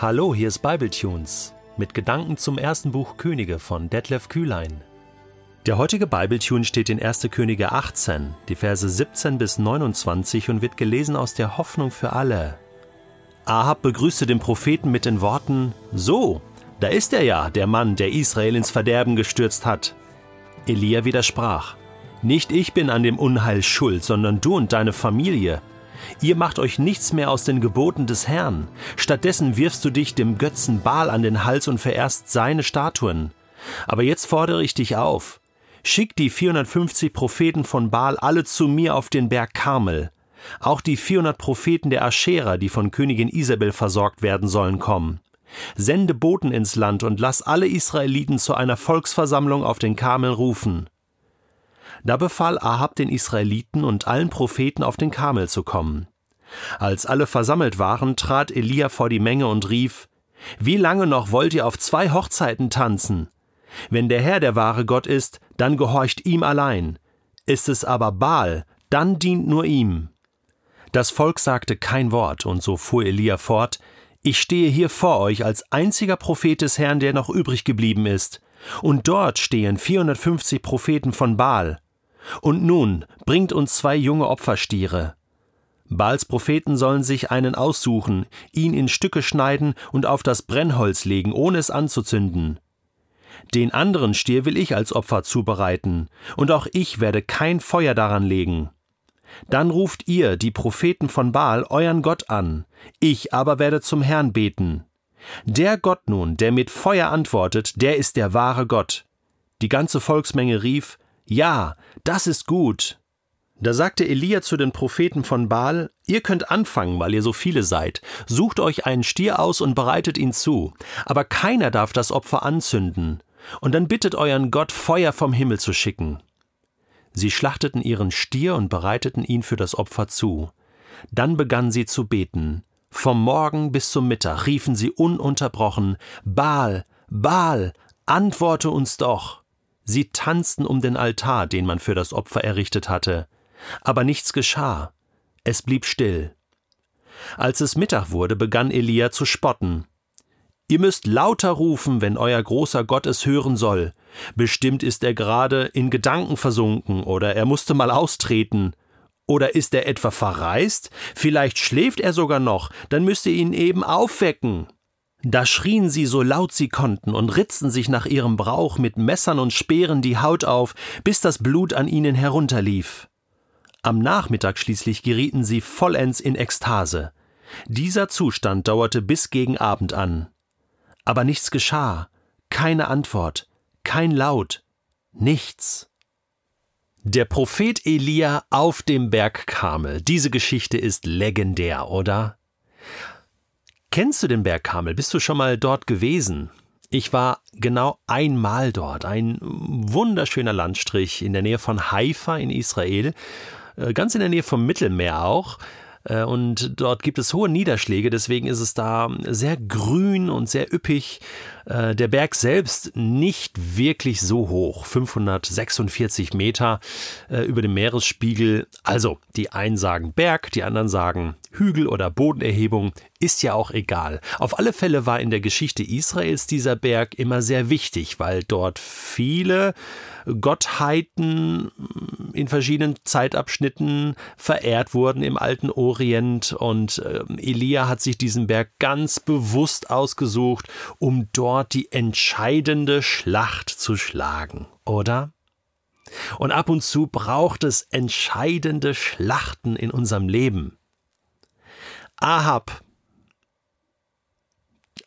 Hallo, hier ist Bibletunes mit Gedanken zum ersten Buch Könige von Detlef Kühlein. Der heutige Bibletune steht in 1. Könige 18, die Verse 17 bis 29 und wird gelesen aus der Hoffnung für alle. Ahab begrüßte den Propheten mit den Worten: So, da ist er ja, der Mann, der Israel ins Verderben gestürzt hat. Elia widersprach: Nicht ich bin an dem Unheil schuld, sondern du und deine Familie. Ihr macht euch nichts mehr aus den Geboten des Herrn. Stattdessen wirfst du dich dem Götzen Baal an den Hals und verehrst seine Statuen. Aber jetzt fordere ich dich auf. Schick die 450 Propheten von Baal alle zu mir auf den Berg Karmel. Auch die 400 Propheten der Aschera, die von Königin Isabel versorgt werden sollen, kommen. Sende Boten ins Land und lass alle Israeliten zu einer Volksversammlung auf den Karmel rufen. Da befahl Ahab den Israeliten und allen Propheten auf den Karmel zu kommen. Als alle versammelt waren, trat Elia vor die Menge und rief: Wie lange noch wollt ihr auf zwei Hochzeiten tanzen? Wenn der Herr der wahre Gott ist, dann gehorcht ihm allein. Ist es aber Baal, dann dient nur ihm. Das Volk sagte kein Wort, und so fuhr Elia fort: Ich stehe hier vor euch als einziger Prophet des Herrn, der noch übrig geblieben ist. Und dort stehen 450 Propheten von Baal. Und nun bringt uns zwei junge Opferstiere. Baals Propheten sollen sich einen aussuchen, ihn in Stücke schneiden und auf das Brennholz legen, ohne es anzuzünden. Den anderen Stier will ich als Opfer zubereiten, und auch ich werde kein Feuer daran legen. Dann ruft ihr, die Propheten von Baal, euren Gott an, ich aber werde zum Herrn beten. Der Gott nun, der mit Feuer antwortet, der ist der wahre Gott. Die ganze Volksmenge rief, Ja, das ist gut. Da sagte Elia zu den Propheten von Baal, Ihr könnt anfangen, weil ihr so viele seid. Sucht euch einen Stier aus und bereitet ihn zu. Aber keiner darf das Opfer anzünden. Und dann bittet euren Gott, Feuer vom Himmel zu schicken. Sie schlachteten ihren Stier und bereiteten ihn für das Opfer zu. Dann begannen sie zu beten. Vom Morgen bis zum Mittag riefen sie ununterbrochen Baal, Baal, antworte uns doch. Sie tanzten um den Altar, den man für das Opfer errichtet hatte. Aber nichts geschah. Es blieb still. Als es Mittag wurde, begann Elia zu spotten. Ihr müsst lauter rufen, wenn euer großer Gott es hören soll. Bestimmt ist er gerade in Gedanken versunken oder er musste mal austreten. Oder ist er etwa verreist? Vielleicht schläft er sogar noch, dann müsst ihr ihn eben aufwecken. Da schrien sie so laut sie konnten und ritzten sich nach ihrem Brauch mit Messern und Speeren die Haut auf, bis das Blut an ihnen herunterlief. Am Nachmittag schließlich gerieten sie vollends in Ekstase. Dieser Zustand dauerte bis gegen Abend an. Aber nichts geschah, keine Antwort, kein Laut, nichts. Der Prophet Elia auf dem Berg Karmel. Diese Geschichte ist legendär, oder? Kennst du den Berg Karmel? Bist du schon mal dort gewesen? Ich war genau einmal dort. Ein wunderschöner Landstrich in der Nähe von Haifa in Israel, äh, ganz in der Nähe vom Mittelmeer auch. Äh, und dort gibt es hohe Niederschläge, deswegen ist es da sehr grün und sehr üppig. Äh, der Berg selbst nicht wirklich so hoch, 546 Meter äh, über dem Meeresspiegel. Also die einen sagen Berg, die anderen sagen Hügel oder Bodenerhebung, ist ja auch egal. Auf alle Fälle war in der Geschichte Israels dieser Berg immer sehr wichtig, weil dort viele Gottheiten in verschiedenen Zeitabschnitten verehrt wurden im alten Orient und ähm, Elia hat sich diesen Berg ganz bewusst ausgesucht, um dort die entscheidende Schlacht zu schlagen, oder? Und ab und zu braucht es entscheidende Schlachten in unserem Leben. Ahab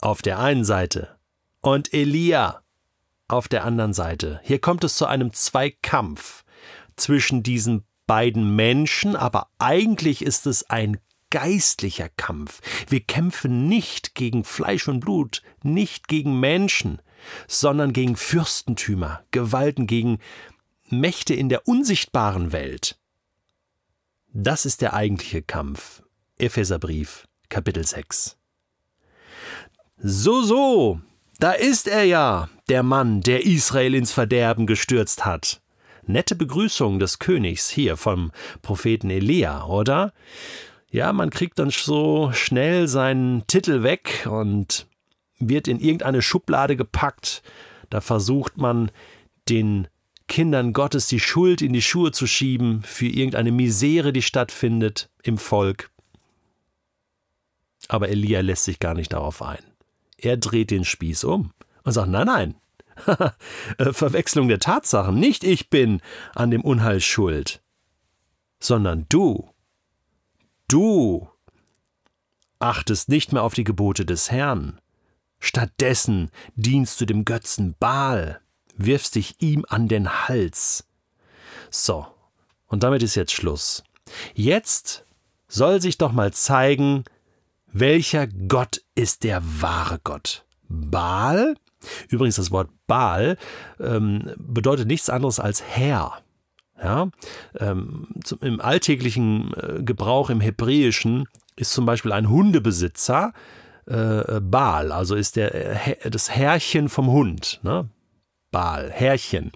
auf der einen Seite und Elia auf der anderen Seite. Hier kommt es zu einem Zweikampf zwischen diesen beiden Menschen, aber eigentlich ist es ein geistlicher Kampf. Wir kämpfen nicht gegen Fleisch und Blut, nicht gegen Menschen, sondern gegen Fürstentümer, Gewalten, gegen Mächte in der unsichtbaren Welt. Das ist der eigentliche Kampf. Epheserbrief, Kapitel 6. So, so, da ist er ja, der Mann, der Israel ins Verderben gestürzt hat. Nette Begrüßung des Königs hier vom Propheten Elia, oder? Ja, man kriegt dann so schnell seinen Titel weg und wird in irgendeine Schublade gepackt. Da versucht man den Kindern Gottes die Schuld in die Schuhe zu schieben für irgendeine Misere, die stattfindet im Volk. Aber Elia lässt sich gar nicht darauf ein. Er dreht den Spieß um und sagt, nein, nein, äh, Verwechslung der Tatsachen, nicht ich bin an dem Unheil schuld, sondern du, du achtest nicht mehr auf die Gebote des Herrn, stattdessen dienst du dem Götzen Baal, wirfst dich ihm an den Hals. So, und damit ist jetzt Schluss. Jetzt soll sich doch mal zeigen, welcher Gott ist der wahre Gott? Baal? Übrigens, das Wort Baal ähm, bedeutet nichts anderes als Herr. Ja? Ähm, Im alltäglichen äh, Gebrauch im Hebräischen ist zum Beispiel ein Hundebesitzer äh, Baal, also ist der, äh, das Herrchen vom Hund. Ne? Baal, Herrchen.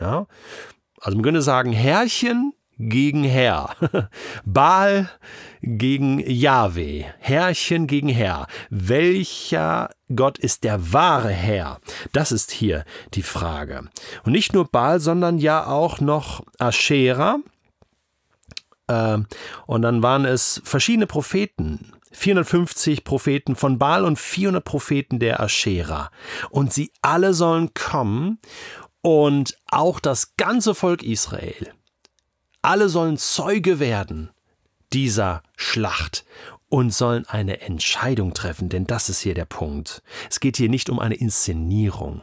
Ja? Also man könnte sagen, Herrchen gegen Herr. Baal gegen Yahweh. Herrchen gegen Herr. Welcher Gott ist der wahre Herr? Das ist hier die Frage. Und nicht nur Baal, sondern ja auch noch Aschera. Äh, und dann waren es verschiedene Propheten. 450 Propheten von Baal und 400 Propheten der Aschera. Und sie alle sollen kommen und auch das ganze Volk Israel alle sollen Zeuge werden dieser Schlacht und sollen eine Entscheidung treffen, denn das ist hier der Punkt. Es geht hier nicht um eine Inszenierung.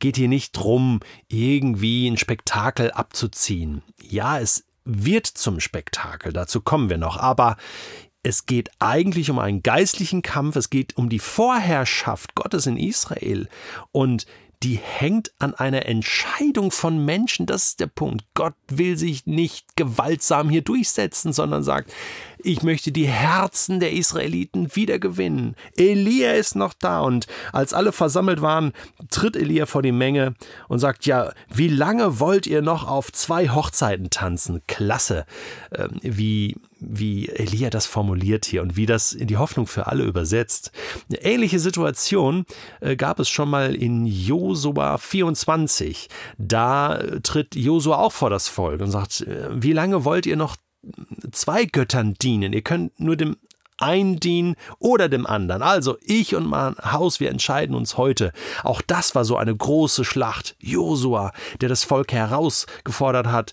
Geht hier nicht drum, irgendwie ein Spektakel abzuziehen. Ja, es wird zum Spektakel, dazu kommen wir noch, aber es geht eigentlich um einen geistlichen Kampf, es geht um die Vorherrschaft Gottes in Israel und die hängt an einer Entscheidung von Menschen. Das ist der Punkt. Gott will sich nicht gewaltsam hier durchsetzen, sondern sagt, ich möchte die Herzen der Israeliten wieder gewinnen. Elia ist noch da und als alle versammelt waren, tritt Elia vor die Menge und sagt, ja, wie lange wollt ihr noch auf zwei Hochzeiten tanzen? Klasse, ähm, wie wie Elia das formuliert hier und wie das in die Hoffnung für alle übersetzt. Eine ähnliche Situation äh, gab es schon mal in Josua 24. Da äh, tritt Josua auch vor das Volk und sagt, äh, wie lange wollt ihr noch zwei Göttern dienen? Ihr könnt nur dem einen dienen oder dem anderen. Also ich und mein Haus, wir entscheiden uns heute. Auch das war so eine große Schlacht. Josua, der das Volk herausgefordert hat,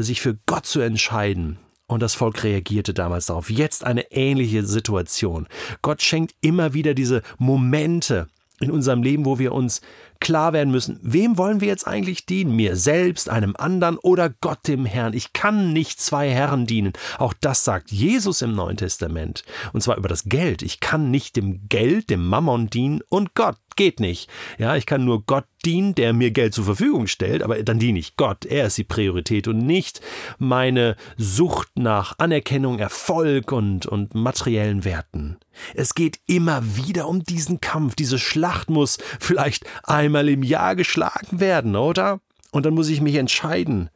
sich für Gott zu entscheiden. Und das Volk reagierte damals darauf. Jetzt eine ähnliche Situation. Gott schenkt immer wieder diese Momente in unserem Leben, wo wir uns klar werden müssen, wem wollen wir jetzt eigentlich dienen? Mir selbst, einem anderen oder Gott dem Herrn? Ich kann nicht zwei Herren dienen. Auch das sagt Jesus im Neuen Testament. Und zwar über das Geld. Ich kann nicht dem Geld, dem Mammon dienen und Gott geht nicht. Ja, ich kann nur Gott dienen, der mir Geld zur Verfügung stellt, aber dann diene ich Gott. Er ist die Priorität und nicht meine Sucht nach Anerkennung, Erfolg und, und materiellen Werten. Es geht immer wieder um diesen Kampf. Diese Schlacht muss vielleicht einmal im Jahr geschlagen werden, oder? Und dann muss ich mich entscheiden.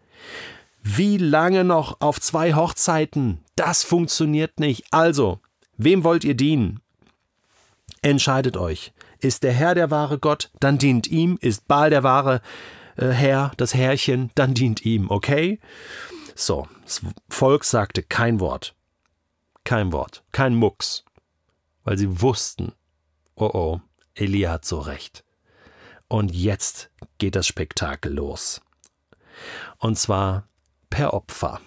Wie lange noch auf zwei Hochzeiten? Das funktioniert nicht. Also, wem wollt ihr dienen? Entscheidet euch. Ist der Herr der wahre Gott, dann dient ihm. Ist Baal der wahre äh, Herr, das Herrchen, dann dient ihm, okay? So, das Volk sagte kein Wort. Kein Wort, kein Mucks. Weil sie wussten, oh oh, Elia hat so recht. Und jetzt geht das Spektakel los. Und zwar per Opfer.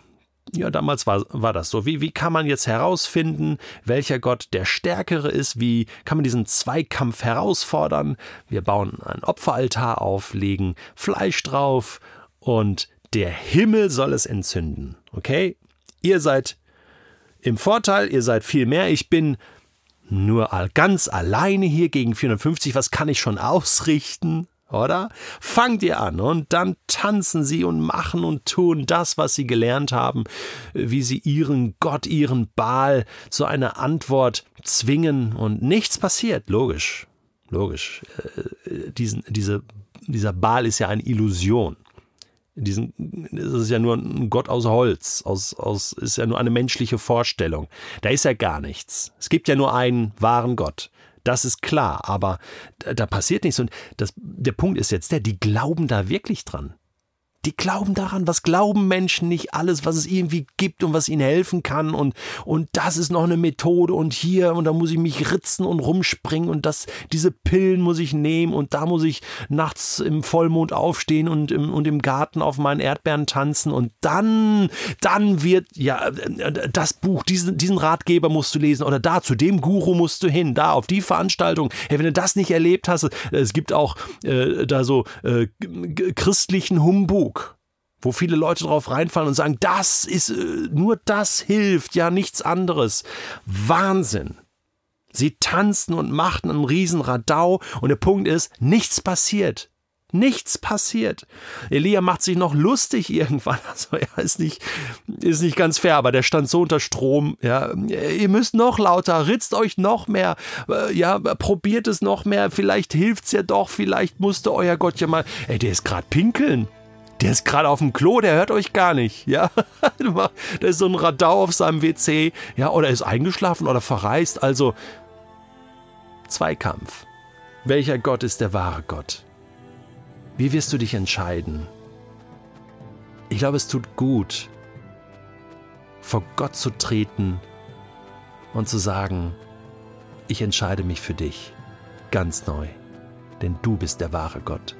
Ja, damals war, war das so. Wie, wie kann man jetzt herausfinden, welcher Gott der Stärkere ist? Wie kann man diesen Zweikampf herausfordern? Wir bauen einen Opferaltar auf, legen Fleisch drauf und der Himmel soll es entzünden. Okay? Ihr seid im Vorteil, ihr seid viel mehr. Ich bin nur ganz alleine hier gegen 450. Was kann ich schon ausrichten? Oder? Fangt ihr an und dann tanzen sie und machen und tun das, was sie gelernt haben, wie sie ihren Gott, ihren Baal zu einer Antwort zwingen und nichts passiert. Logisch, logisch. Äh, diesen, diese, dieser Baal ist ja eine Illusion. Diesen, das ist ja nur ein Gott aus Holz, aus, aus, ist ja nur eine menschliche Vorstellung. Da ist ja gar nichts. Es gibt ja nur einen wahren Gott. Das ist klar, aber da passiert nichts. Und das, der Punkt ist jetzt der, die glauben da wirklich dran. Die glauben daran, was glauben Menschen nicht alles, was es irgendwie gibt und was ihnen helfen kann und, und das ist noch eine Methode und hier und da muss ich mich ritzen und rumspringen und das, diese Pillen muss ich nehmen und da muss ich nachts im Vollmond aufstehen und im, und im Garten auf meinen Erdbeeren tanzen und dann, dann wird, ja, das Buch, diesen, diesen Ratgeber musst du lesen oder da, zu dem Guru musst du hin, da, auf die Veranstaltung. Hey, wenn du das nicht erlebt hast, es gibt auch äh, da so äh, christlichen Humbug wo viele Leute drauf reinfallen und sagen, das ist, äh, nur das hilft, ja nichts anderes. Wahnsinn. Sie tanzten und machten einen riesen Radau und der Punkt ist, nichts passiert. Nichts passiert. Elia macht sich noch lustig irgendwann. Also er ist nicht, ist nicht ganz fair, aber der stand so unter Strom. Ja, ihr müsst noch lauter, ritzt euch noch mehr, äh, ja, probiert es noch mehr. Vielleicht hilft's ja doch. Vielleicht musste euer Gott ja mal. Ey, der ist gerade pinkeln der ist gerade auf dem Klo, der hört euch gar nicht. Ja, der ist so ein Radau auf seinem WC. Ja, oder ist eingeschlafen oder verreist. Also Zweikampf. Welcher Gott ist der wahre Gott? Wie wirst du dich entscheiden? Ich glaube, es tut gut, vor Gott zu treten und zu sagen, ich entscheide mich für dich ganz neu, denn du bist der wahre Gott.